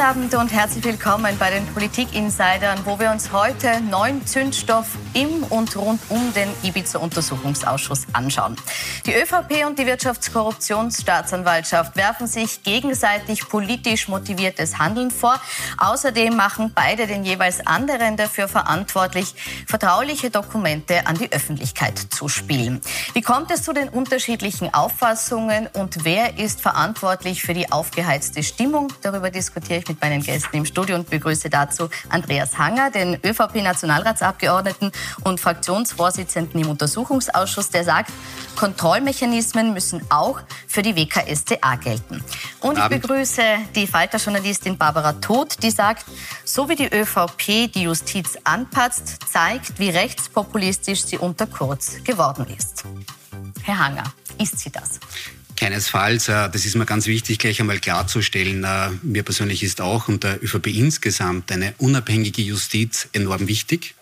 Guten Abend und herzlich willkommen bei den Politik-Insidern, wo wir uns heute neuen Zündstoff im und rund um den Ibiza-Untersuchungsausschuss anschauen. Die ÖVP und die Wirtschaftskorruptionsstaatsanwaltschaft werfen sich gegenseitig politisch motiviertes Handeln vor. Außerdem machen beide den jeweils anderen dafür verantwortlich, vertrauliche Dokumente an die Öffentlichkeit zu spielen. Wie kommt es zu den unterschiedlichen Auffassungen und wer ist verantwortlich für die aufgeheizte Stimmung? Darüber diskutiere ich mit meinen Gästen im Studio und begrüße dazu Andreas Hanger, den ÖVP-Nationalratsabgeordneten und Fraktionsvorsitzenden im Untersuchungsausschuss, der sagt, Kontrollmechanismen müssen auch für die WKStA gelten. Und ich begrüße die Falter-Journalistin Barbara Todt, die sagt, so wie die ÖVP die Justiz anpasst, zeigt, wie rechtspopulistisch sie unter Kurz geworden ist. Herr Hanger, ist sie das? Keinesfalls. Äh, das ist mir ganz wichtig, gleich einmal klarzustellen. Äh, mir persönlich ist auch und der ÖVP insgesamt eine unabhängige Justiz enorm wichtig.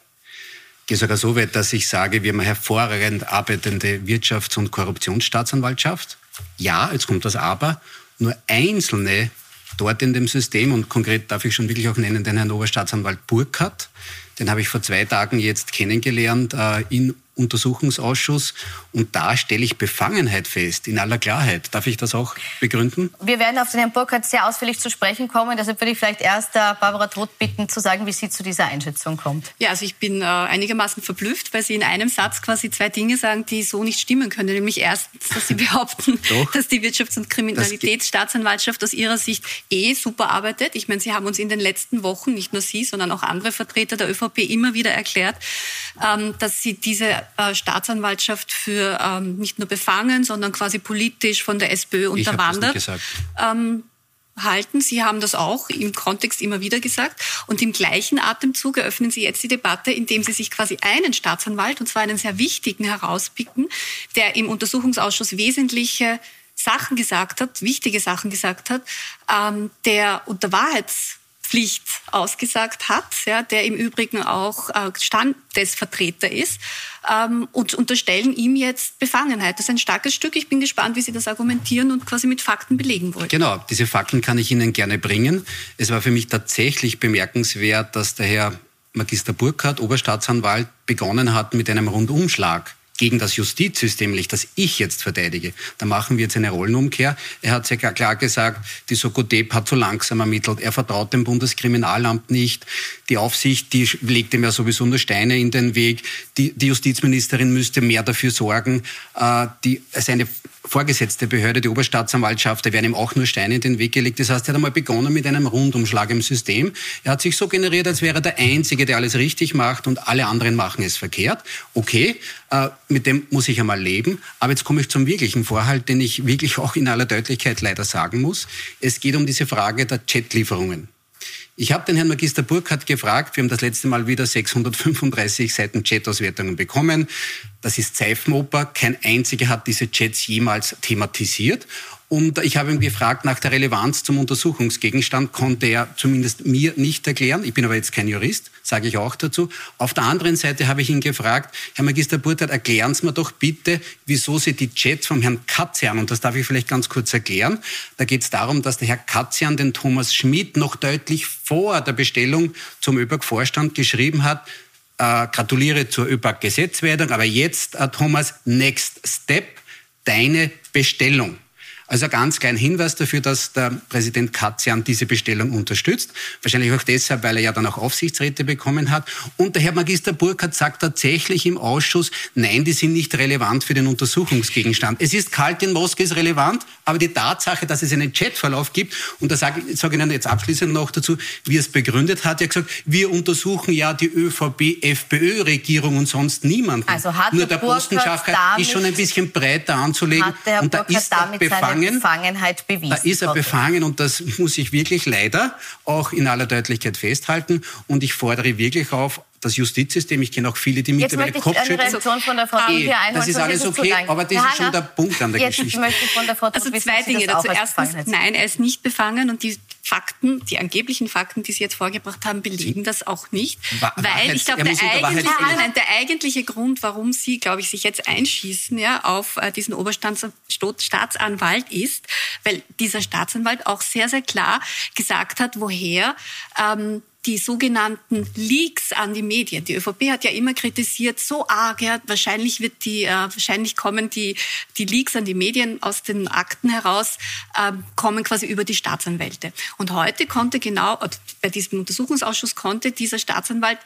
Ich gehe sogar so weit, dass ich sage, wir haben eine hervorragend arbeitende Wirtschafts- und Korruptionsstaatsanwaltschaft. Ja, jetzt kommt das Aber. Nur einzelne dort in dem System, und konkret darf ich schon wirklich auch nennen, den Herrn Oberstaatsanwalt Burkhardt, den habe ich vor zwei Tagen jetzt kennengelernt äh, in Untersuchungsausschuss. Und da stelle ich Befangenheit fest, in aller Klarheit. Darf ich das auch begründen? Wir werden auf den Herrn Burkhardt sehr ausführlich zu sprechen kommen. Deshalb würde ich vielleicht erst äh, Barbara Todt bitten, zu sagen, wie sie zu dieser Einschätzung kommt. Ja, also ich bin äh, einigermaßen verblüfft, weil Sie in einem Satz quasi zwei Dinge sagen, die so nicht stimmen können. Nämlich erstens, dass Sie behaupten, dass die Wirtschafts- und Kriminalitätsstaatsanwaltschaft aus Ihrer Sicht eh super arbeitet. Ich meine, Sie haben uns in den letzten Wochen, nicht nur Sie, sondern auch andere Vertreter der ÖVP immer wieder erklärt, ähm, dass Sie diese äh, Staatsanwaltschaft für ähm, nicht nur befangen, sondern quasi politisch von der SPÖ unterwandert ähm, halten. Sie haben das auch im Kontext immer wieder gesagt. Und im gleichen Atemzug eröffnen Sie jetzt die Debatte, indem Sie sich quasi einen Staatsanwalt, und zwar einen sehr wichtigen, herauspicken, der im Untersuchungsausschuss wesentliche Sachen gesagt hat, wichtige Sachen gesagt hat, ähm, der unter Wahrheits Pflicht ausgesagt hat, ja, der im Übrigen auch äh, Standesvertreter ist ähm, und unterstellen ihm jetzt Befangenheit. Das ist ein starkes Stück. Ich bin gespannt, wie Sie das argumentieren und quasi mit Fakten belegen wollen. Genau, diese Fakten kann ich Ihnen gerne bringen. Es war für mich tatsächlich bemerkenswert, dass der Herr Magister Burkhardt, Oberstaatsanwalt, begonnen hat mit einem Rundumschlag gegen das Justizsystem, das ich jetzt verteidige, da machen wir jetzt eine Rollenumkehr. Er hat sehr klar gesagt, die Sokotep hat zu langsam ermittelt, er vertraut dem Bundeskriminalamt nicht, die Aufsicht, die legt ihm ja sowieso nur Steine in den Weg, die, die Justizministerin müsste mehr dafür sorgen, äh, die, seine vorgesetzte Behörde, die Oberstaatsanwaltschaft, da werden ihm auch nur Steine in den Weg gelegt. Das heißt, er hat einmal begonnen mit einem Rundumschlag im System. Er hat sich so generiert, als wäre er der Einzige, der alles richtig macht und alle anderen machen es verkehrt. Okay, äh, mit dem muss ich einmal leben. Aber jetzt komme ich zum wirklichen Vorhalt, den ich wirklich auch in aller Deutlichkeit leider sagen muss. Es geht um diese Frage der Chatlieferungen. Ich habe den Herrn Magister Burkhardt gefragt, wir haben das letzte Mal wieder 635 Seiten Chat-Auswertungen bekommen. Das ist Seifenoper. Kein einziger hat diese Chats jemals thematisiert. Und ich habe ihn gefragt nach der Relevanz zum Untersuchungsgegenstand, konnte er zumindest mir nicht erklären. Ich bin aber jetzt kein Jurist, sage ich auch dazu. Auf der anderen Seite habe ich ihn gefragt, Herr Magister Burthardt, erklären Sie mir doch bitte, wieso Sie die Chats vom Herrn Katzian, und das darf ich vielleicht ganz kurz erklären, da geht es darum, dass der Herr Katzian den Thomas Schmidt noch deutlich vor der Bestellung zum ÖBAG-Vorstand geschrieben hat, äh, gratuliere zur ÖBAG-Gesetzwerdung, aber jetzt, äh, Thomas, next step, deine Bestellung. Also ein ganz kleiner Hinweis dafür, dass der Präsident Katzian diese Bestellung unterstützt. Wahrscheinlich auch deshalb, weil er ja dann auch Aufsichtsräte bekommen hat. Und der Herr Magister Burkhardt sagt tatsächlich im Ausschuss, nein, die sind nicht relevant für den Untersuchungsgegenstand. Es ist kalt in Moskau, ist relevant, aber die Tatsache, dass es einen Chatverlauf gibt, und da sage ich sage Ihnen jetzt abschließend noch dazu, wie er es begründet hat, er hat gesagt, wir untersuchen ja die ÖVP-FPÖ-Regierung und sonst niemanden. Also hat Nur der, der Postenschacher ist schon ein bisschen breiter anzulegen. und da ist er befangen befangen. Befangenheit bewiesen. Da ist er befangen und das muss ich wirklich leider auch in aller Deutlichkeit festhalten. Und ich fordere wirklich auf, das Justizsystem. Ich kenne auch viele, die Jetzt mittlerweile Kopfschütteln. Eine Reaktion von der Frau eh, Das ist alles okay, aber das ist schon der Punkt an der Jetzt Geschichte. Möchte ich von der Frau also zwei Dinge dazu. Erstens, nein, er ist nicht befangen und die Fakten, die angeblichen Fakten, die Sie jetzt vorgebracht haben, belegen das auch nicht. Wa weil ich glaube, der, eigentliche, nein, der eigentliche Grund, warum Sie, glaube ich, sich jetzt einschießen ja, auf äh, diesen Oberstaatsanwalt ist, weil dieser Staatsanwalt auch sehr, sehr klar gesagt hat, woher ähm, die sogenannten Leaks an die Medien. Die ÖVP hat ja immer kritisiert, so arg, ja, wahrscheinlich wird die, äh, wahrscheinlich kommen die, die Leaks an die Medien aus den Akten heraus, äh, kommen quasi über die Staatsanwälte. Und heute konnte genau, bei diesem Untersuchungsausschuss konnte dieser Staatsanwalt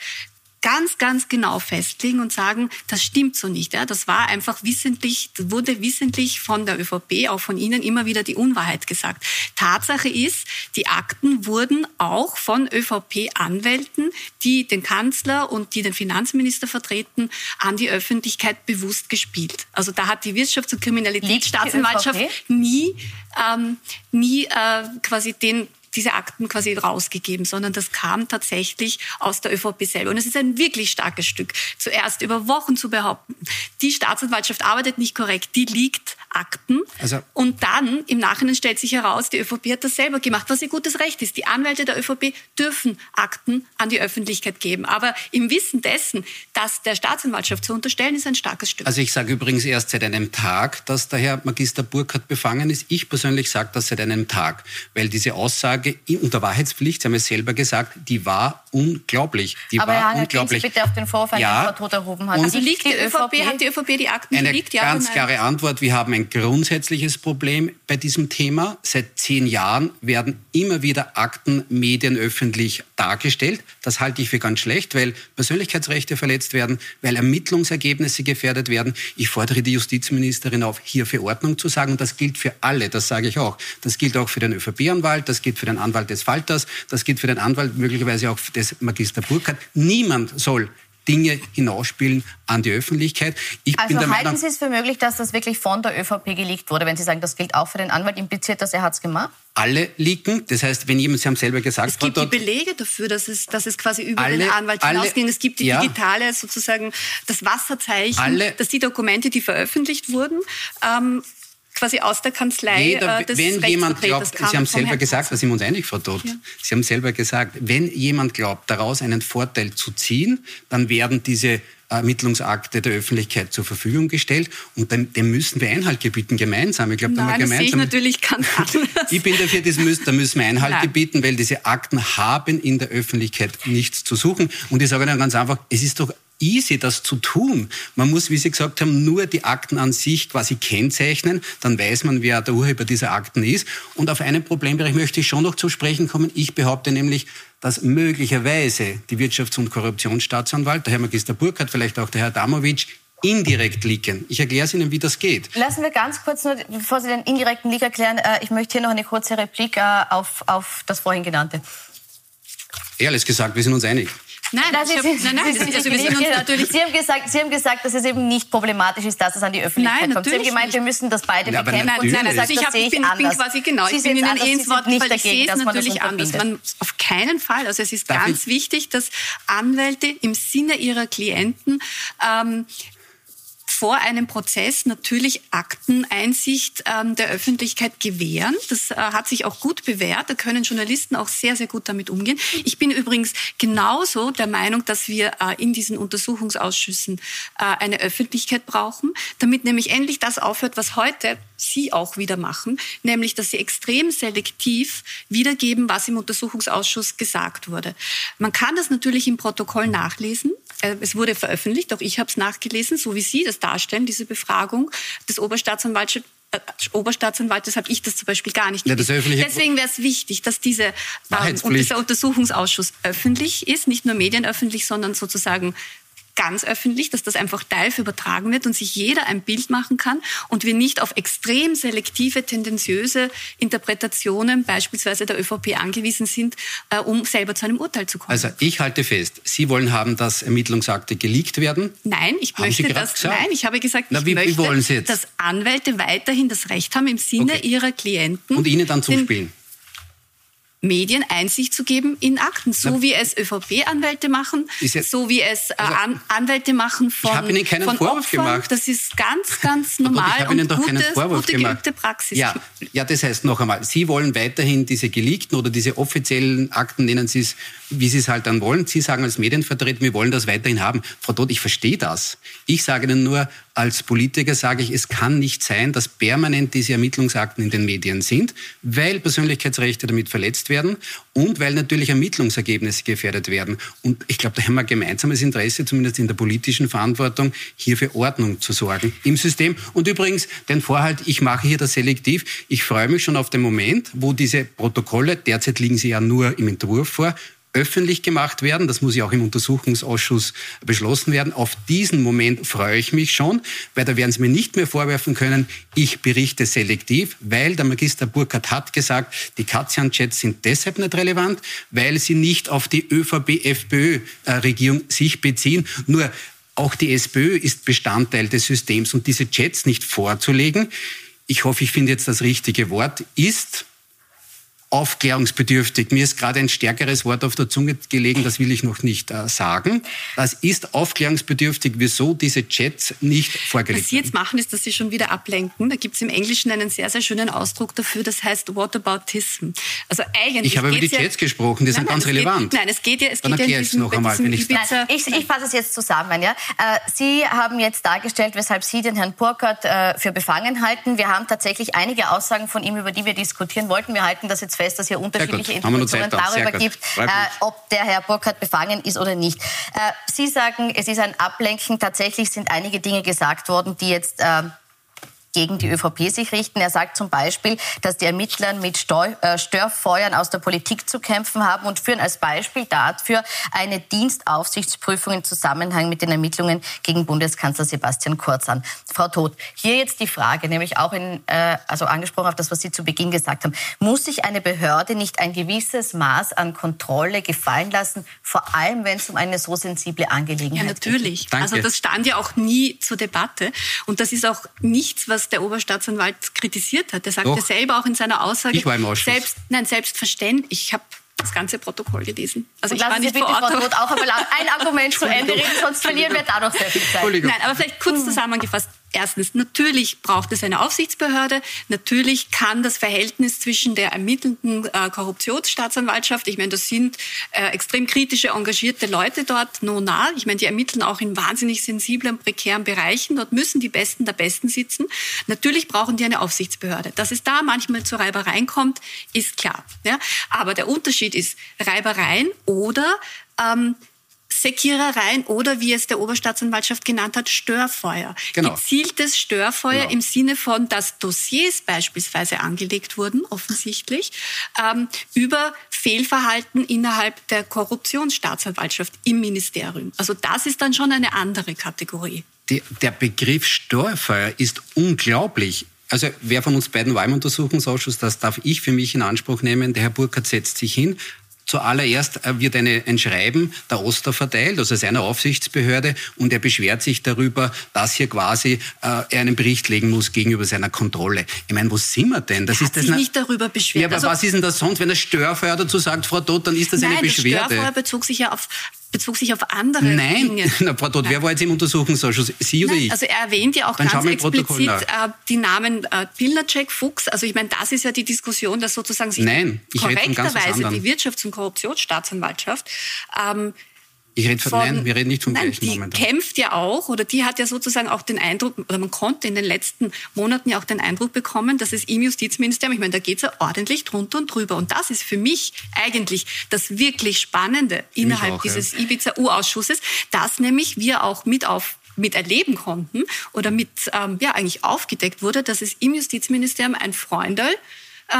ganz, ganz genau festlegen und sagen, das stimmt so nicht. Ja, das war einfach wissentlich, wurde wissentlich von der ÖVP, auch von Ihnen immer wieder die Unwahrheit gesagt. Tatsache ist, die Akten wurden auch von ÖVP-Anwälten, die den Kanzler und die den Finanzminister vertreten, an die Öffentlichkeit bewusst gespielt. Also da hat die Wirtschafts- und Kriminalitätsstaatsanwaltschaft nie, ähm, nie äh, quasi den diese Akten quasi rausgegeben, sondern das kam tatsächlich aus der ÖVP selber. Und es ist ein wirklich starkes Stück. Zuerst über Wochen zu behaupten, die Staatsanwaltschaft arbeitet nicht korrekt, die liegt Akten. Also und dann im Nachhinein stellt sich heraus, die ÖVP hat das selber gemacht, was ihr gutes Recht ist. Die Anwälte der ÖVP dürfen Akten an die Öffentlichkeit geben. Aber im Wissen dessen, dass der Staatsanwaltschaft zu unterstellen, ist ein starkes Stück. Also ich sage übrigens erst seit einem Tag, dass der Herr Magister Burkhardt befangen ist. Ich persönlich sage das seit einem Tag, weil diese Aussage unter Wahrheitspflicht, Sie haben es selber gesagt, die war unglaublich. Die Aber war Herr unglaublich. Sie bitte auf den Vorfall, ja, den Frau Todt erhoben hat. Also liegt die ÖVP, hat die ÖVP die Akten Eine geleakt? Ja ganz klare Antwort. Wir haben ein grundsätzliches Problem bei diesem Thema. Seit zehn Jahren werden immer wieder Akten medienöffentlich dargestellt. Das halte ich für ganz schlecht, weil Persönlichkeitsrechte verletzt werden, weil Ermittlungsergebnisse gefährdet werden. Ich fordere die Justizministerin auf, hier für Ordnung zu sagen. Und das gilt für alle, das sage ich auch. Das gilt auch für den ÖVP-Anwalt, das gilt für den Anwalt des Falters, das gilt für den Anwalt möglicherweise auch des Magister Burkhardt. Niemand soll Dinge hinausspielen an die Öffentlichkeit. Ich also halten Meinung, Sie es für möglich, dass das wirklich von der ÖVP geleakt wurde? Wenn Sie sagen, das gilt auch für den Anwalt, impliziert das, er hat es gemacht? Alle leaken. Das heißt, wenn jemand, Sie haben selber gesagt... Es gibt die Belege dafür, dass es, dass es quasi über alle, den Anwalt hinausging. Es gibt die ja, digitale, sozusagen das Wasserzeichen, alle, dass die Dokumente, die veröffentlicht wurden, ähm, quasi aus der Kanzlei Jeder, äh, des Wenn jemand glaubt, Sie haben selber gesagt, da sind wir uns einig, Frau Todt, ja. Sie haben selber gesagt, wenn jemand glaubt, daraus einen Vorteil zu ziehen, dann werden diese Ermittlungsakte der Öffentlichkeit zur Verfügung gestellt und dem, dem müssen wir Einhalt gebieten, gemeinsam. Ich glaube, da Nein, gemeinsam. Das sehe ich natürlich ganz anders. ich bin dafür, das müssen, da müssen wir Einhalt Nein. gebieten, weil diese Akten haben in der Öffentlichkeit nichts zu suchen. Und ich sage Ihnen ganz einfach, es ist doch easy, das zu tun. Man muss, wie Sie gesagt haben, nur die Akten an sich quasi kennzeichnen. Dann weiß man, wer der Urheber dieser Akten ist. Und auf einen Problembereich möchte ich schon noch zu sprechen kommen. Ich behaupte nämlich, dass möglicherweise die Wirtschafts- und Korruptionsstaatsanwalt, der Herr Magister Burkhardt, vielleicht auch der Herr Damowitsch, indirekt liegen. Ich erkläre es Ihnen, wie das geht. Lassen wir ganz kurz nur, bevor Sie den indirekten Leak erklären, äh, ich möchte hier noch eine kurze Replik äh, auf, auf das vorhin genannte. Ehrlich gesagt, wir sind uns einig. Nein, das ist, hab, nein, nein, das ist, also wir sind uns natürlich Sie haben, gesagt, Sie haben gesagt, dass es eben nicht problematisch ist, dass es an die Öffentlichkeit nein, kommt. Sie haben gemeint, nicht. wir müssen das beide ja, bekämpfen. Nein, nein, nein, also ich, hab, ich bin, bin, quasi genau, Sie ich bin Ihnen eh ins Wort nicht weil ich sehe es natürlich anders. Man, auf keinen Fall. Also es ist Darf ganz ich? wichtig, dass Anwälte im Sinne ihrer Klienten ähm, vor einem Prozess natürlich Akteneinsicht ähm, der Öffentlichkeit gewähren. Das äh, hat sich auch gut bewährt. Da können Journalisten auch sehr, sehr gut damit umgehen. Ich bin übrigens genauso der Meinung, dass wir äh, in diesen Untersuchungsausschüssen äh, eine Öffentlichkeit brauchen, damit nämlich endlich das aufhört, was heute Sie auch wieder machen, nämlich dass Sie extrem selektiv wiedergeben, was im Untersuchungsausschuss gesagt wurde. Man kann das natürlich im Protokoll nachlesen. Äh, es wurde veröffentlicht, auch ich habe es nachgelesen, so wie Sie das darstellen, diese Befragung des Oberstaatsanwalts äh, Oberstaatsanwaltes habe ich das zum Beispiel gar nicht. Ja, Deswegen wäre es wichtig, dass diese, ähm, und dieser Untersuchungsausschuss öffentlich ist, nicht nur medienöffentlich, sondern sozusagen ganz öffentlich, dass das einfach live übertragen wird und sich jeder ein Bild machen kann und wir nicht auf extrem selektive, tendenziöse Interpretationen beispielsweise der ÖVP angewiesen sind, äh, um selber zu einem Urteil zu kommen. Also ich halte fest, Sie wollen haben, dass Ermittlungsakte geleakt werden? Nein, ich haben möchte das. Nein, ich habe gesagt, Na, wie, ich möchte, dass Anwälte weiterhin das Recht haben, im Sinne okay. ihrer Klienten und Ihnen dann zuspielen. Medien Einsicht zu geben in Akten, so Na, wie es ÖVP-Anwälte machen, so wie es äh, also, An Anwälte machen von Ich habe Ihnen keinen Vorwurf Opfern. gemacht. Das ist ganz, ganz normal ich habe Ihnen doch gute, keinen Vorwurf gute gemacht. Praxis. Ja, ja, das heißt noch einmal, Sie wollen weiterhin diese geleakten oder diese offiziellen Akten, nennen Sie es, wie Sie es halt dann wollen. Sie sagen als Medienvertreter, wir wollen das weiterhin haben. Frau Todt, ich verstehe das. Ich sage Ihnen nur, als Politiker sage ich, es kann nicht sein, dass permanent diese Ermittlungsakten in den Medien sind, weil Persönlichkeitsrechte damit verletzt werden und weil natürlich Ermittlungsergebnisse gefährdet werden. Und ich glaube, da haben wir ein gemeinsames Interesse, zumindest in der politischen Verantwortung, hier für Ordnung zu sorgen im System. Und übrigens, den Vorhalt, ich mache hier das selektiv. Ich freue mich schon auf den Moment, wo diese Protokolle, derzeit liegen sie ja nur im Entwurf vor, öffentlich gemacht werden. Das muss ja auch im Untersuchungsausschuss beschlossen werden. Auf diesen Moment freue ich mich schon, weil da werden Sie mir nicht mehr vorwerfen können, ich berichte selektiv, weil der Magister Burkhardt hat gesagt, die Katzian-Chats sind deshalb nicht relevant, weil sie nicht auf die ÖVP-FPÖ-Regierung sich beziehen. Nur auch die SPÖ ist Bestandteil des Systems und diese Chats nicht vorzulegen, ich hoffe, ich finde jetzt das richtige Wort, ist aufklärungsbedürftig. Mir ist gerade ein stärkeres Wort auf der Zunge gelegen, das will ich noch nicht äh, sagen. Das ist aufklärungsbedürftig, wieso diese Chats nicht vorgelegt werden. Was Sie jetzt machen, ist, dass Sie schon wieder ablenken. Da gibt es im Englischen einen sehr, sehr schönen Ausdruck dafür, das heißt Whataboutism. Also eigentlich ich habe über die Chats ja, gesprochen, die nein, sind nein, ganz relevant. Geht, nein, es geht ja, es Dann geht ja in diesem, noch einmal, wenn ich, ich, ich fasse es jetzt zusammen. Ja? Äh, Sie haben jetzt dargestellt, weshalb Sie den Herrn Burkhardt äh, für befangen halten. Wir haben tatsächlich einige Aussagen von ihm, über die wir diskutieren wollten. Wir halten das jetzt fest, dass hier unterschiedliche Informationen darüber gibt, äh, ob der Herr Burkhardt befangen ist oder nicht. Äh, Sie sagen, es ist ein Ablenken. Tatsächlich sind einige Dinge gesagt worden, die jetzt äh, gegen die ÖVP sich richten. Er sagt zum Beispiel, dass die Ermittler mit äh, Störfeuern aus der Politik zu kämpfen haben und führen als Beispiel dafür eine Dienstaufsichtsprüfung im Zusammenhang mit den Ermittlungen gegen Bundeskanzler Sebastian Kurz an. Frau Todt, hier jetzt die Frage, nämlich auch in, äh, also angesprochen auf das, was Sie zu Beginn gesagt haben. Muss sich eine Behörde nicht ein gewisses Maß an Kontrolle gefallen lassen, vor allem wenn es um eine so sensible Angelegenheit geht? Ja, natürlich. Geht? Also das stand ja auch nie zur Debatte und das ist auch nichts, was was der Oberstaatsanwalt kritisiert hat. Er sagte Doch. selber auch in seiner Aussage, ich war im Ausschuss. selbst, nein, selbstverständlich, ich habe das ganze Protokoll gelesen. Also Und ich war nicht vor Ort. auch einmal ein Argument zu Ende reden, sonst verlieren wir da noch sehr viel Zeit. Nein, aber vielleicht kurz hm. zusammengefasst. Erstens, natürlich braucht es eine Aufsichtsbehörde. Natürlich kann das Verhältnis zwischen der ermittelnden äh, Korruptionsstaatsanwaltschaft, ich meine, das sind äh, extrem kritische, engagierte Leute dort, no nah. Ich meine, die ermitteln auch in wahnsinnig sensiblen, prekären Bereichen. Dort müssen die Besten der Besten sitzen. Natürlich brauchen die eine Aufsichtsbehörde. Dass es da manchmal zu Reibereien kommt, ist klar. Ja? Aber der Unterschied ist Reibereien oder ähm, Sekierereien oder wie es der Oberstaatsanwaltschaft genannt hat, Störfeuer. Genau. Gezieltes Störfeuer genau. im Sinne von, dass Dossiers beispielsweise angelegt wurden, offensichtlich, ähm, über Fehlverhalten innerhalb der Korruptionsstaatsanwaltschaft im Ministerium. Also das ist dann schon eine andere Kategorie. Die, der Begriff Störfeuer ist unglaublich. Also wer von uns beiden war im Untersuchungsausschuss, das darf ich für mich in Anspruch nehmen. Der Herr Burkhardt setzt sich hin, Zuallererst äh, wird eine, ein Schreiben der Oster verteilt, also seiner Aufsichtsbehörde, und er beschwert sich darüber, dass hier quasi äh, er einen Bericht legen muss gegenüber seiner Kontrolle. Ich meine, wo sind wir denn? Das er ist hat sich nicht darüber beschwert. Ja, aber also, was ist denn das sonst, wenn er Störfeuer dazu sagt, Frau Todt, dann ist das nein, eine Beschwerde. Nein, Störfeuer bezog sich ja auf bezog sich auf andere Nein. Dinge. Nein, Frau Todt, wer war jetzt im Untersuchungsausschuss? Sie oder Nein, ich? Also er erwähnt ja auch Dann ganz explizit äh, die Namen äh, Pilnacek, Fuchs. Also ich meine, das ist ja die Diskussion, dass sozusagen sich Nein, korrekterweise die Wirtschafts- und Korruptionsstaatsanwaltschaft ähm, ich rede von, von, nein, wir reden nicht vom nein, gleichen die Moment. kämpft ja auch, oder die hat ja sozusagen auch den Eindruck, oder man konnte in den letzten Monaten ja auch den Eindruck bekommen, dass es im Justizministerium, ich meine, da geht es ja ordentlich drunter und drüber. Und das ist für mich eigentlich das wirklich Spannende innerhalb auch, dieses ja. Ibiza-U-Ausschusses, dass nämlich wir auch mit auf miterleben konnten oder mit ähm, ja eigentlich aufgedeckt wurde, dass es im Justizministerium ein Freundel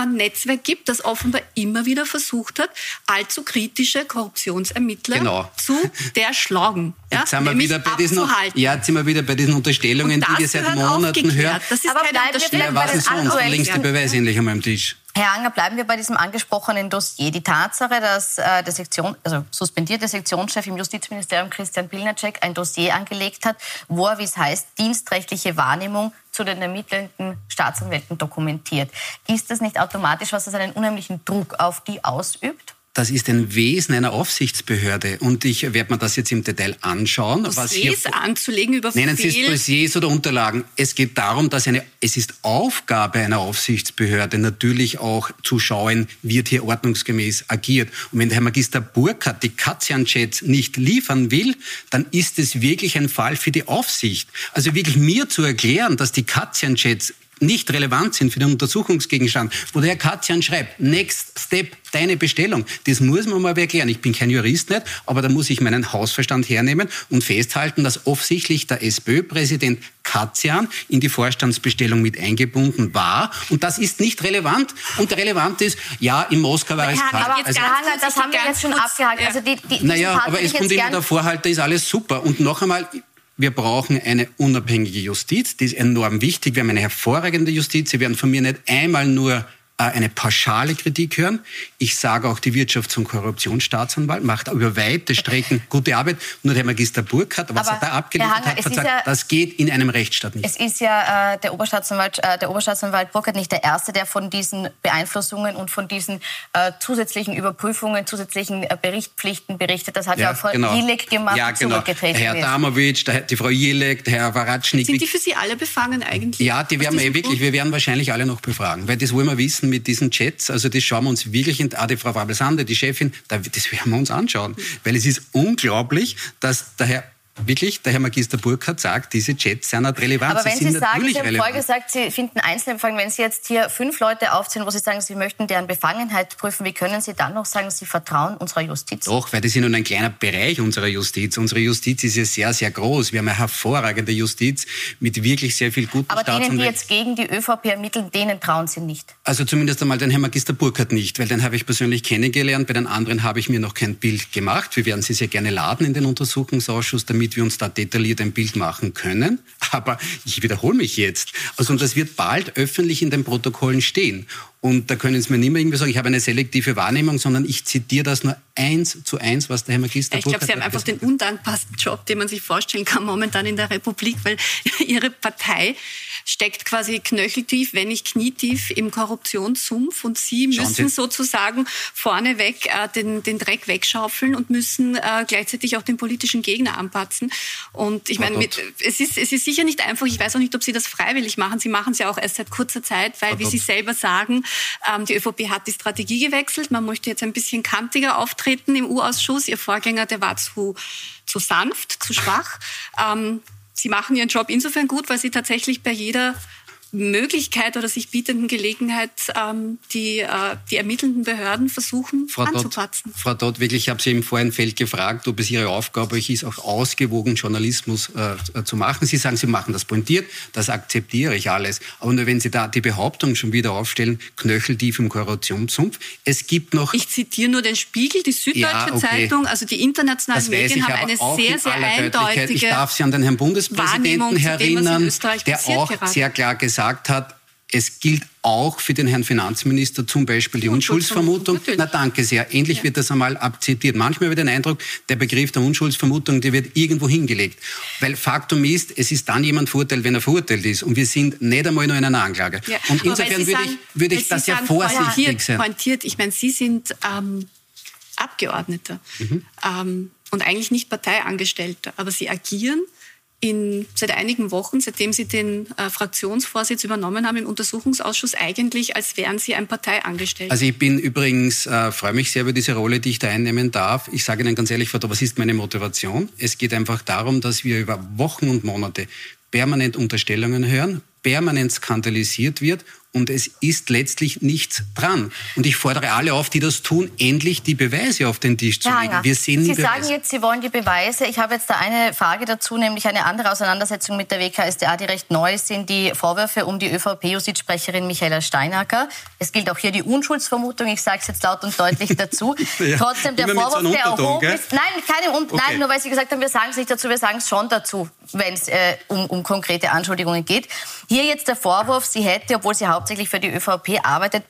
Netzwerk gibt, das offenbar immer wieder versucht hat, allzu kritische Korruptionsermittler genau. zu erschlagen. Ja, jetzt sind wir wieder bei diesen, ja, jetzt sind wir wieder bei diesen Unterstellungen, die wir seit Monaten hören. Das ist Aber keine Unterstellung. Ja, was ist sonst? Längst die Beweise endlich einmal am Tisch. Herr Anger, bleiben wir bei diesem angesprochenen Dossier. Die Tatsache, dass äh, der Sektion, also suspendierte Sektionschef im Justizministerium Christian Pilnacek ein Dossier angelegt hat, wo er, wie es heißt, dienstrechtliche Wahrnehmung zu den ermittelnden Staatsanwälten dokumentiert. Ist das nicht automatisch, was das einen unheimlichen Druck auf die ausübt? Das ist ein Wesen einer Aufsichtsbehörde. Und ich werde mir das jetzt im Detail anschauen. Dossiers was anzulegen über Nennen Sie es Dossiers oder Unterlagen. Es geht darum, dass eine, es ist Aufgabe einer Aufsichtsbehörde natürlich auch zu schauen, wird hier ordnungsgemäß agiert. Und wenn der Herr Magister Burkhardt die Katzian-Chats nicht liefern will, dann ist es wirklich ein Fall für die Aufsicht. Also wirklich mir zu erklären, dass die Katzian-Chats nicht relevant sind für den Untersuchungsgegenstand, wo der Herr Katjan schreibt, next step, deine Bestellung. Das muss man mal erklären. Ich bin kein Jurist nicht, aber da muss ich meinen Hausverstand hernehmen und festhalten, dass offensichtlich der SPÖ-Präsident Katzian in die Vorstandsbestellung mit eingebunden war. Und das ist nicht relevant. Und relevant ist, ja, in Moskau war es kalt. Aber also, Hanger, das haben wir jetzt schon abgehakt. Also die, die, naja, aber es kommt immer der Vorhalt, da ist alles super. Und noch einmal, wir brauchen eine unabhängige Justiz, die ist enorm wichtig. Wir haben eine hervorragende Justiz. Sie werden von mir nicht einmal nur eine pauschale Kritik hören. Ich sage auch, die Wirtschafts- und Korruptionsstaatsanwalt macht über weite Strecken gute Arbeit. Nur der Magister Burkhardt, was Aber er da abgeliefert Hanger, hat, verzagt, ja, das geht in einem Rechtsstaat nicht. Es ist ja äh, der, Oberstaatsanwalt, äh, der Oberstaatsanwalt Burkhardt nicht der Erste, der von diesen Beeinflussungen und von diesen äh, zusätzlichen Überprüfungen, zusätzlichen äh, Berichtspflichten berichtet. Das hat ja, ja Frau genau. Jilek gemacht ja, genau. zurückgetreten Herr Damowitsch, der, die Frau Jilek, der Herr Waratschnik. Sind die für Sie alle befangen eigentlich? Ja, die werden wir eh wirklich, wir werden wahrscheinlich alle noch befragen, weil das wollen wir wissen mit diesen Chats. Also das schauen wir uns wirklich, in, ah, die Frau Wabelsande, die Chefin, das werden wir uns anschauen. Weil es ist unglaublich, dass der Herr wirklich, der Herr Magister Burkhardt sagt, diese Chats sind nicht relevant. Aber wenn Sie, Sie sagen, Sie haben vorher gesagt, Sie finden einzelne wenn Sie jetzt hier fünf Leute aufzählen, wo Sie sagen, Sie möchten deren Befangenheit prüfen, wie können Sie dann noch sagen, Sie vertrauen unserer Justiz? Doch, weil das ist nur ein kleiner Bereich unserer Justiz. Unsere Justiz ist ja sehr, sehr groß. Wir haben eine hervorragende Justiz mit wirklich sehr viel guten Aber denen, die jetzt gegen die ÖVP ermitteln, denen trauen Sie nicht? Also zumindest einmal den Herrn Magister Burkhardt nicht, weil den habe ich persönlich kennengelernt. Bei den anderen habe ich mir noch kein Bild gemacht. Wir werden Sie sehr gerne laden in den Untersuchungsausschuss, damit wir uns da detailliert detailliert ein Bild machen können. Aber ich wiederhole mich jetzt. Also, und das wird bald öffentlich in den Protokollen stehen. Und da können Sie mir nicht mehr irgendwie sagen, ich habe eine selektive Wahrnehmung, sondern ich zitiere das nur eins zu eins, was der Herr Magister Ich glaube, Sie haben einfach den undankbarsten Job, den man sich vorstellen kann momentan in der Republik, weil Ihre Partei steckt quasi knöcheltief, wenn nicht knietief im Korruptionssumpf und Sie müssen Sie. sozusagen vorneweg äh, den, den Dreck wegschaufeln und müssen äh, gleichzeitig auch den politischen Gegner anpatzen. Und ich meine, es ist, es ist sicher nicht einfach. Ich weiß auch nicht, ob Sie das freiwillig machen. Sie machen es ja auch erst seit kurzer Zeit, weil, wie Sie selber sagen, ähm, die ÖVP hat die Strategie gewechselt. Man möchte jetzt ein bisschen kantiger auftreten im U-Ausschuss. Ihr Vorgänger, der war zu, zu sanft, zu schwach. Ähm, Sie machen Ihren Job insofern gut, weil Sie tatsächlich bei jeder Möglichkeit oder sich bietenden Gelegenheit ähm, die, äh, die ermittelnden Behörden versuchen Frau anzupatzen. Dott, Frau Dott, wirklich, ich habe Sie im Vorhinfeld gefragt, ob es Ihre Aufgabe ist, auch ausgewogen Journalismus äh, zu machen. Sie sagen, Sie machen das pointiert, das akzeptiere ich alles. Aber nur wenn Sie da die Behauptung schon wieder aufstellen, knöcheltief im Korruptionssumpf, es gibt noch... Ich zitiere nur den Spiegel, die Süddeutsche ja, okay. Zeitung, also die internationalen Medien haben eine sehr, sehr eindeutige Ich darf Sie an den Herrn Bundespräsidenten erinnern, der auch sehr klar gesagt gesagt hat, es gilt auch für den Herrn Finanzminister zum Beispiel die Unschuldsvermutung. Na danke sehr. Endlich ja. wird das einmal akzeptiert. Manchmal ich den Eindruck, der Begriff der Unschuldsvermutung, der wird irgendwo hingelegt. Weil Faktum ist, es ist dann jemand verurteilt, wenn er verurteilt ist. Und wir sind nicht einmal nur in einer Anklage. Ja. Und insofern würde ich, würde ich das ja vorsichtig sein. Pointiert. Ich meine, Sie sind ähm, Abgeordneter mhm. ähm, und eigentlich nicht Parteiangestellter. Aber Sie agieren in, seit einigen Wochen, seitdem Sie den äh, Fraktionsvorsitz übernommen haben im Untersuchungsausschuss, eigentlich, als wären Sie ein Parteiangestellter. Also ich bin übrigens, äh, freue mich sehr über diese Rolle, die ich da einnehmen darf. Ich sage Ihnen ganz ehrlich, Frau, was ist meine Motivation? Es geht einfach darum, dass wir über Wochen und Monate permanent Unterstellungen hören, permanent skandalisiert wird und es ist letztlich nichts dran. Und ich fordere alle auf, die das tun, endlich die Beweise auf den Tisch zu legen. Wir sehen Sie sagen jetzt, Sie wollen die Beweise. Ich habe jetzt da eine Frage dazu, nämlich eine andere Auseinandersetzung mit der WKSDA, die recht neu ist, sind die Vorwürfe um die ÖVP-Justizsprecherin Michaela Steinacker. Es gilt auch hier die Unschuldsvermutung. Ich sage es jetzt laut und deutlich dazu. ja, Trotzdem der Vorwurf, der erhoben ist. Nein, keine, okay. nein, nur weil Sie gesagt haben, wir sagen es nicht dazu, wir sagen es schon dazu, wenn es äh, um, um konkrete Anschuldigungen geht. Hier jetzt der Vorwurf, sie hätte, obwohl sie hauptsächlich für die ÖVP arbeitet,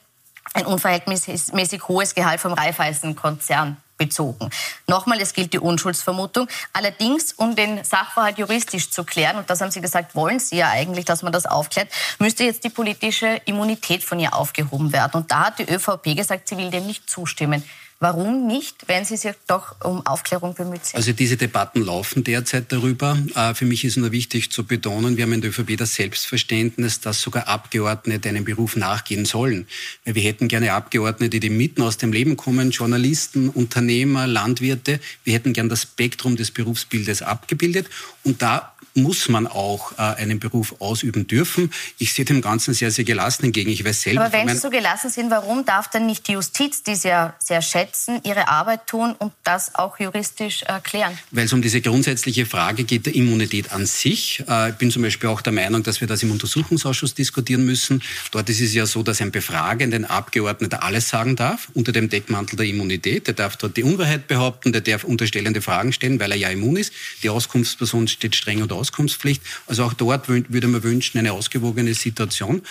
ein unverhältnismäßig hohes Gehalt vom Raiffeisen-Konzern bezogen. Nochmal, es gilt die Unschuldsvermutung. Allerdings, um den Sachverhalt juristisch zu klären, und das haben Sie gesagt, wollen Sie ja eigentlich, dass man das aufklärt, müsste jetzt die politische Immunität von ihr aufgehoben werden. Und da hat die ÖVP gesagt, sie will dem nicht zustimmen. Warum nicht, wenn Sie sich doch um Aufklärung bemüht sind? Also diese Debatten laufen derzeit darüber. Äh, für mich ist nur wichtig zu betonen, wir haben in der ÖVP das Selbstverständnis, dass sogar Abgeordnete einem Beruf nachgehen sollen. Wir hätten gerne Abgeordnete, die mitten aus dem Leben kommen, Journalisten, Unternehmer, Landwirte. Wir hätten gern das Spektrum des Berufsbildes abgebildet. Und da muss man auch äh, einen Beruf ausüben dürfen. Ich sehe dem Ganzen sehr, sehr gelassen entgegen. Ich weiß selber. Aber wenn Sie so gelassen sind, warum darf denn nicht die Justiz, die Sie ja sehr schätzen, ihre Arbeit tun und das auch juristisch erklären? Weil es um diese grundsätzliche Frage geht der Immunität an sich. Äh, ich bin zum Beispiel auch der Meinung, dass wir das im Untersuchungsausschuss diskutieren müssen. Dort ist es ja so, dass ein befragenden Abgeordneter alles sagen darf unter dem Deckmantel der Immunität. Der darf dort die Unwahrheit behaupten, der darf unterstellende Fragen stellen, weil er ja immun ist. Die Auskunftsperson steht streng unter Auskunftspflicht. Also auch dort würde man wünschen, eine ausgewogene Situation.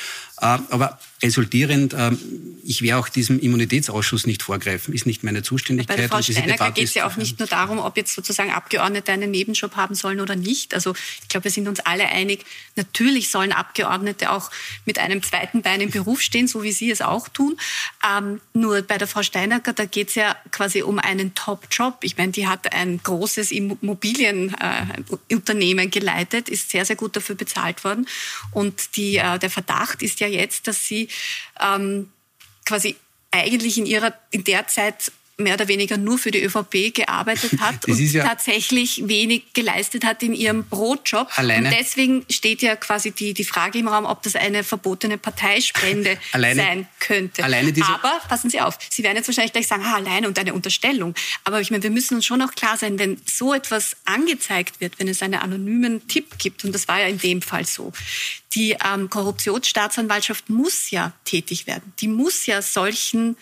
Äh, aber resultierend, ähm, ich werde auch diesem Immunitätsausschuss nicht vorgreifen, ist nicht meine Zuständigkeit. Bei der Frau Steinacker geht es ja auch nicht nur darum, ob jetzt sozusagen Abgeordnete einen Nebenjob haben sollen oder nicht. Also ich glaube, wir sind uns alle einig, natürlich sollen Abgeordnete auch mit einem zweiten Bein im Beruf stehen, so wie Sie es auch tun. Ähm, nur bei der Frau Steinacker, da geht es ja quasi um einen Top-Job. Ich meine, die hat ein großes Immobilienunternehmen äh, geleitet, ist sehr, sehr gut dafür bezahlt worden. Und die, äh, der Verdacht ist ja jetzt, dass sie ähm, quasi eigentlich in ihrer in der Zeit mehr oder weniger nur für die ÖVP gearbeitet hat und ja tatsächlich wenig geleistet hat in ihrem Brotjob. Alleine. Und deswegen steht ja quasi die, die Frage im Raum, ob das eine verbotene Parteispende alleine, sein könnte. Alleine diese Aber passen Sie auf, Sie werden jetzt wahrscheinlich gleich sagen, ah, alleine und eine Unterstellung. Aber ich meine, wir müssen uns schon auch klar sein, wenn so etwas angezeigt wird, wenn es einen anonymen Tipp gibt, und das war ja in dem Fall so, die ähm, Korruptionsstaatsanwaltschaft muss ja tätig werden. Die muss ja solchen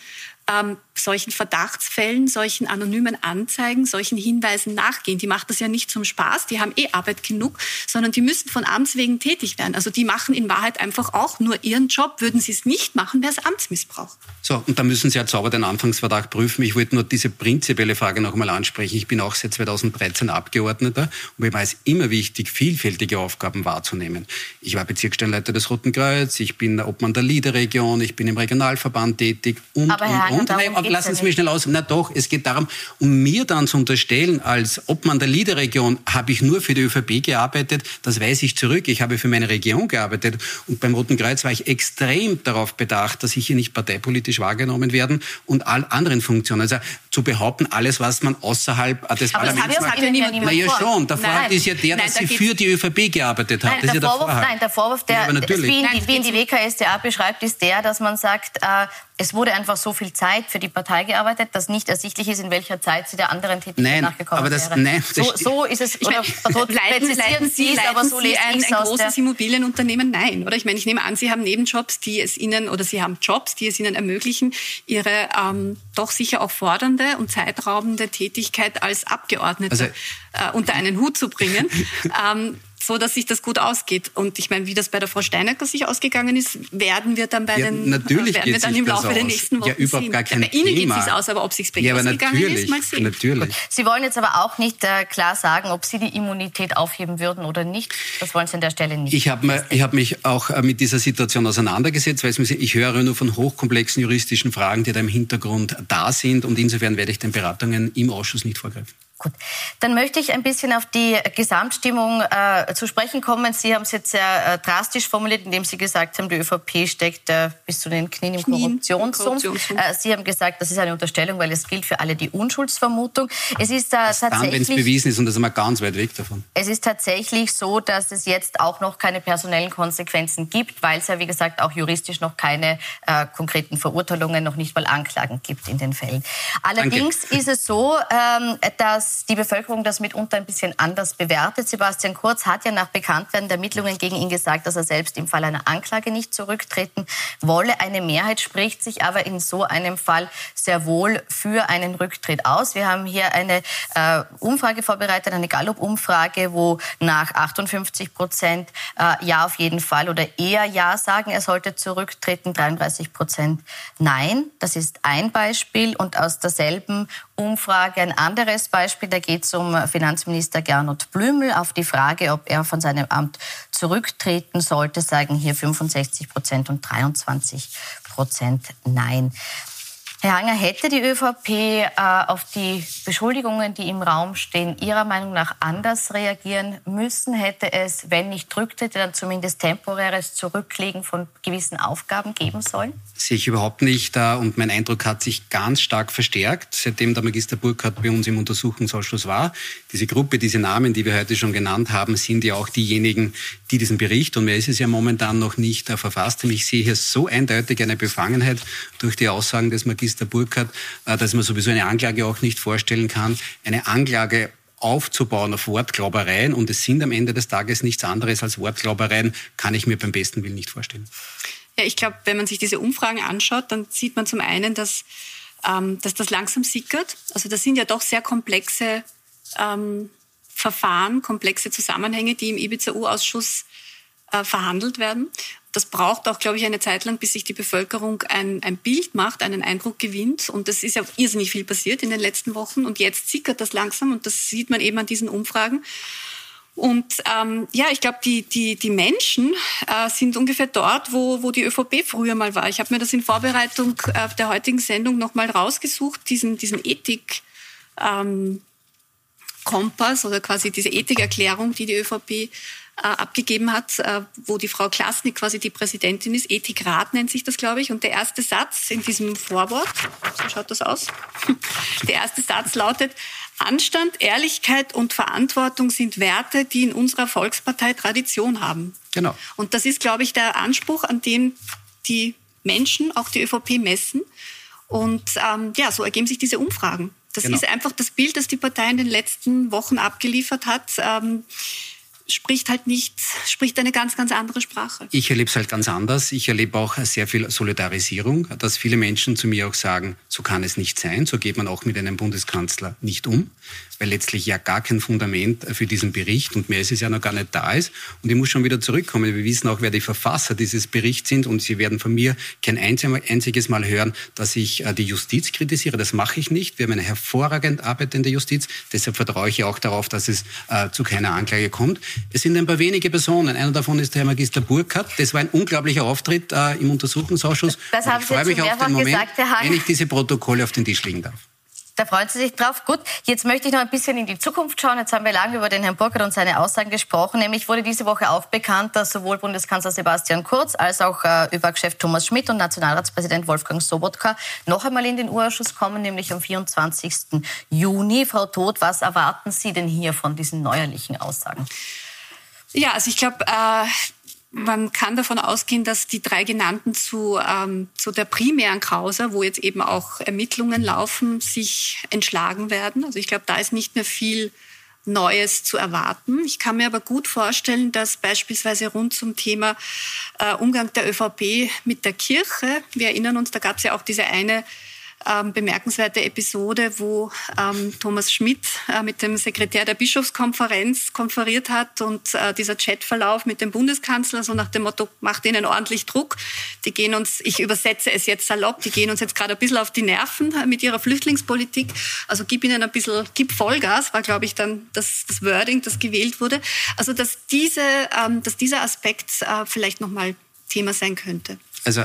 ähm, solchen Verdachtsfällen, solchen anonymen Anzeigen, solchen Hinweisen nachgehen. Die macht das ja nicht zum Spaß, die haben eh Arbeit genug, sondern die müssen von Amts wegen tätig werden. Also die machen in Wahrheit einfach auch nur ihren Job. Würden sie es nicht machen, wäre es Amtsmissbrauch. So, und da müssen Sie ja sauber den Anfangsverdacht prüfen. Ich wollte nur diese prinzipielle Frage noch einmal ansprechen. Ich bin auch seit 2013 Abgeordneter und mir war es immer wichtig, vielfältige Aufgaben wahrzunehmen. Ich war Bezirksstellenleiter des Roten Kreuz, ich bin Obmann der Liederregion, ich bin im Regionalverband tätig und, Aber Herr und, und lassen Sie mich schnell aus. Na doch, es geht darum, um mir dann zu unterstellen, als Obmann der Liederregion habe ich nur für die ÖVP gearbeitet, das weise ich zurück. Ich habe für meine Region gearbeitet und beim Roten Kreuz war ich extrem darauf bedacht, dass ich hier nicht parteipolitisch wahrgenommen werden und all anderen Funktionen. Also zu behaupten, alles, was man außerhalb des Aber Parlaments das macht. Ja niemand naja, schon. Der Vorwurf ist ja der, dass nein, da sie für die ÖVP gearbeitet hat. Nein, das der, ja Vorwurf, nein, der Vorwurf, der, ja, wie, in, wie in die WKSDA beschreibt, ist der, dass man sagt, äh, es wurde einfach so viel Zeit für die Partei gearbeitet, dass nicht ersichtlich ist, in welcher Zeit sie der anderen Tätigkeit nachgekommen aber das, wäre. Nein, das so, so ist es. Ich meine, leiten, leiten Sie, leiten aber so Sie ein, ein großes Immobilienunternehmen? Nein, oder? Ich meine, ich nehme an, Sie haben Nebenjobs, die es Ihnen, oder Sie haben Jobs, die es Ihnen ermöglichen, Ihre ähm, doch sicher auch fordernde und zeitraubende Tätigkeit als Abgeordnete also, äh, unter einen Hut zu bringen. ähm, so, dass sich das gut ausgeht. Und ich meine, wie das bei der Frau Steinecker sich ausgegangen ist, werden wir dann bei ja, den natürlich werden wir dann im Laufe der nächsten Wochen ja, überhaupt sehen. Gar kein bei Ihnen geht es aus, aber ob es sich bei ja, Ihnen ausgegangen ist, mal sehen. Natürlich. Sie wollen jetzt aber auch nicht äh, klar sagen, ob Sie die Immunität aufheben würden oder nicht. Das wollen Sie an der Stelle nicht. Ich habe hab mich auch äh, mit dieser Situation auseinandergesetzt, weil ich höre nur von hochkomplexen juristischen Fragen, die da im Hintergrund da sind. Und insofern werde ich den Beratungen im Ausschuss nicht vorgreifen. Gut, dann möchte ich ein bisschen auf die Gesamtstimmung äh, zu sprechen kommen. Sie haben es jetzt sehr äh, drastisch formuliert, indem Sie gesagt haben, die ÖVP steckt äh, bis zu den Knien im Korruptionssumpf. Äh, Sie haben gesagt, das ist eine Unterstellung, weil es gilt für alle die Unschuldsvermutung. Es ist tatsächlich, wenn es bewiesen ist, und da sind wir ganz weit weg davon. Es ist tatsächlich so, dass es jetzt auch noch keine personellen Konsequenzen gibt, weil es ja, wie gesagt, auch juristisch noch keine äh, konkreten Verurteilungen, noch nicht mal Anklagen gibt in den Fällen. Allerdings Danke. ist es so, ähm, dass die Bevölkerung das mitunter ein bisschen anders bewertet. Sebastian Kurz hat ja nach Bekanntwerden der Ermittlungen gegen ihn gesagt, dass er selbst im Fall einer Anklage nicht zurücktreten wolle. Eine Mehrheit spricht sich aber in so einem Fall sehr wohl für einen Rücktritt aus. Wir haben hier eine äh, Umfrage vorbereitet, eine Gallup-Umfrage, wo nach 58 Prozent äh, Ja auf jeden Fall oder eher Ja sagen, er sollte zurücktreten, 33 Prozent Nein. Das ist ein Beispiel und aus derselben Umfrage ein anderes Beispiel. Da geht es um Finanzminister Gernot Blümel. Auf die Frage, ob er von seinem Amt zurücktreten sollte, sagen hier 65 Prozent und 23 Prozent Nein. Herr Hanger, hätte die ÖVP äh, auf die Beschuldigungen, die im Raum stehen, Ihrer Meinung nach anders reagieren müssen? Hätte es, wenn nicht Rücktritte, dann zumindest temporäres Zurücklegen von gewissen Aufgaben geben sollen? Sehe ich überhaupt nicht. Äh, und mein Eindruck hat sich ganz stark verstärkt, seitdem der Magister Burkhardt bei uns im Untersuchungsausschuss war. Diese Gruppe, diese Namen, die wir heute schon genannt haben, sind ja auch diejenigen, die diesen Bericht, und mehr ist es ja momentan noch nicht, äh, verfasst haben. Ich sehe hier so eindeutig eine Befangenheit durch die Aussagen des Magisters Magister Burkhardt, äh, dass man sowieso eine Anklage auch nicht vorstellen kann. Eine Anklage aufzubauen auf Wortglaubereien und es sind am Ende des Tages nichts anderes als Wortglaubereien, kann ich mir beim besten Willen nicht vorstellen. Ja, ich glaube, wenn man sich diese Umfragen anschaut, dann sieht man zum einen, dass, ähm, dass das langsam sickert. Also das sind ja doch sehr komplexe ähm, Verfahren, komplexe Zusammenhänge, die im Ibiza-U-Ausschuss äh, verhandelt werden das braucht auch, glaube ich, eine Zeit lang, bis sich die Bevölkerung ein, ein Bild macht, einen Eindruck gewinnt. Und das ist ja irrsinnig viel passiert in den letzten Wochen. Und jetzt sickert das langsam und das sieht man eben an diesen Umfragen. Und ähm, ja, ich glaube, die, die, die Menschen äh, sind ungefähr dort, wo, wo die ÖVP früher mal war. Ich habe mir das in Vorbereitung äh, der heutigen Sendung nochmal rausgesucht, diesen, diesen Ethik. Ähm, Kompass oder quasi diese Ethikerklärung, die die ÖVP abgegeben hat, äh, wo die Frau Klasnik quasi die Präsidentin ist. Ethikrat nennt sich das, glaube ich. Und der erste Satz in diesem Vorwort, so schaut das aus, der erste Satz lautet, Anstand, Ehrlichkeit und Verantwortung sind Werte, die in unserer Volkspartei Tradition haben. Genau. Und das ist, glaube ich, der Anspruch, an dem die Menschen, auch die ÖVP, messen. Und ähm, ja, so ergeben sich diese Umfragen. Das genau. ist einfach das Bild, das die Partei in den letzten Wochen abgeliefert hat. Ähm, spricht halt nicht, spricht eine ganz, ganz andere Sprache. Ich erlebe es halt ganz anders. Ich erlebe auch sehr viel Solidarisierung, dass viele Menschen zu mir auch sagen, so kann es nicht sein, so geht man auch mit einem Bundeskanzler nicht um weil letztlich ja gar kein Fundament für diesen Bericht und mehr ist es ja noch gar nicht da ist. Und ich muss schon wieder zurückkommen. Wir wissen auch, wer die Verfasser dieses Berichts sind und Sie werden von mir kein einziges Mal hören, dass ich äh, die Justiz kritisiere. Das mache ich nicht. Wir haben eine hervorragend arbeitende Justiz. Deshalb vertraue ich ja auch darauf, dass es äh, zu keiner Anklage kommt. Es sind ein paar wenige Personen. Einer davon ist der Herr Magister Burkhardt. Das war ein unglaublicher Auftritt äh, im Untersuchungsausschuss. Das haben ich freue mich auf den Moment, gesagt, wenn ich diese Protokolle auf den Tisch legen darf. Da freuen Sie sich drauf. Gut, jetzt möchte ich noch ein bisschen in die Zukunft schauen. Jetzt haben wir lange über den Herrn Burkhardt und seine Aussagen gesprochen. Nämlich wurde diese Woche auch bekannt, dass sowohl Bundeskanzler Sebastian Kurz als auch äh, ÖVP-Chef Thomas Schmidt und Nationalratspräsident Wolfgang Sobotka noch einmal in den Urausschuss kommen, nämlich am 24. Juni. Frau Todt, was erwarten Sie denn hier von diesen neuerlichen Aussagen? Ja, also ich glaube, äh, man kann davon ausgehen, dass die drei genannten zu, ähm, zu der primären Causa, wo jetzt eben auch Ermittlungen laufen, sich entschlagen werden. Also ich glaube, da ist nicht mehr viel Neues zu erwarten. Ich kann mir aber gut vorstellen, dass beispielsweise rund zum Thema äh, Umgang der ÖVP mit der Kirche, wir erinnern uns, da gab es ja auch diese eine ähm, bemerkenswerte Episode, wo ähm, Thomas Schmidt äh, mit dem Sekretär der Bischofskonferenz konferiert hat und äh, dieser Chatverlauf mit dem Bundeskanzler so nach dem Motto, macht ihnen ordentlich Druck. Die gehen uns, ich übersetze es jetzt salopp, die gehen uns jetzt gerade ein bisschen auf die Nerven mit ihrer Flüchtlingspolitik. Also gib ihnen ein bisschen, gib Vollgas, war glaube ich dann das, das Wording, das gewählt wurde. Also dass, diese, ähm, dass dieser Aspekt äh, vielleicht nochmal Thema sein könnte. Also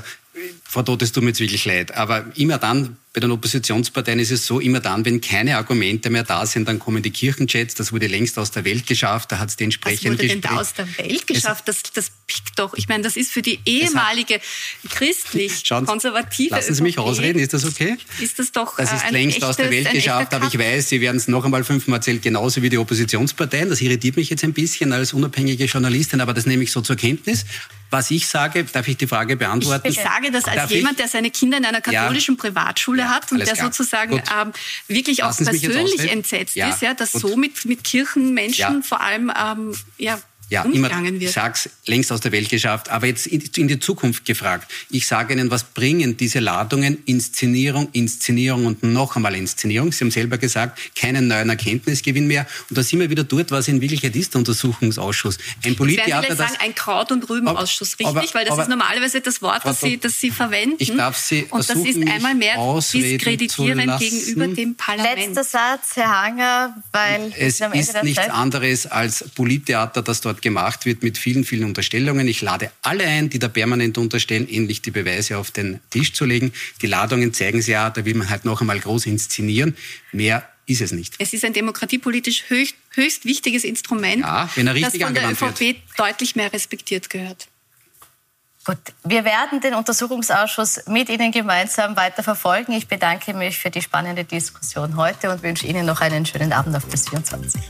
Frau Todt, es tut mir jetzt wirklich leid, aber immer dann, bei den Oppositionsparteien ist es so, immer dann, wenn keine Argumente mehr da sind, dann kommen die Kirchenchats, das wurde längst aus der Welt geschafft, da hat es den entsprechenden Was wurde denn da aus der Welt geschafft? Das, das pickt doch, ich meine, das ist für die ehemalige christlich-konservative Lassen Sie mich ausreden, ist das okay? Ist das doch Das ist längst echtes, aus der Welt geschafft, aber ich weiß, Sie werden es noch einmal fünfmal erzählt, genauso wie die Oppositionsparteien. Das irritiert mich jetzt ein bisschen als unabhängige Journalistin, aber das nehme ich so zur Kenntnis. Was ich sage, darf ich die Frage beantworten? Ich, ich sage das als darf jemand, ich? der seine Kinder in einer katholischen ja. Privatschule ja, hat und der klar. sozusagen ähm, wirklich auch persönlich entsetzt ja, ist, ja, dass so mit, mit Kirchenmenschen vor allem ähm, ja, ja, immer, wird. Ich sag's längst aus der Welt geschafft, aber jetzt in die Zukunft gefragt. Ich sage Ihnen, was bringen diese Ladungen? Inszenierung, Inszenierung und noch einmal Inszenierung. Sie haben selber gesagt, keinen neuen Erkenntnisgewinn mehr. Und da sind wir wieder dort, was in Wirklichkeit ist, der Untersuchungsausschuss. Ein Polittheater, das... sagen, ein Kraut- und Rübenausschuss, richtig? Aber, Weil das aber, ist normalerweise das Wort, das Sie, das Sie verwenden. Ich darf Sie Und das ist einmal mehr diskreditierend gegenüber dem Parlament. Letzter Satz, Herr Hanger, weil... Es ist nichts Zeit. anderes als Polittheater, das dort dort gemacht wird mit vielen, vielen Unterstellungen. Ich lade alle ein, die da permanent unterstellen, endlich die Beweise auf den Tisch zu legen. Die Ladungen zeigen es ja, da will man halt noch einmal groß inszenieren. Mehr ist es nicht. Es ist ein demokratiepolitisch höchst, höchst wichtiges Instrument, ja, wenn er richtig das von der ÖVP wird. deutlich mehr respektiert gehört. Gut, wir werden den Untersuchungsausschuss mit Ihnen gemeinsam weiter verfolgen. Ich bedanke mich für die spannende Diskussion heute und wünsche Ihnen noch einen schönen Abend auf bis 24.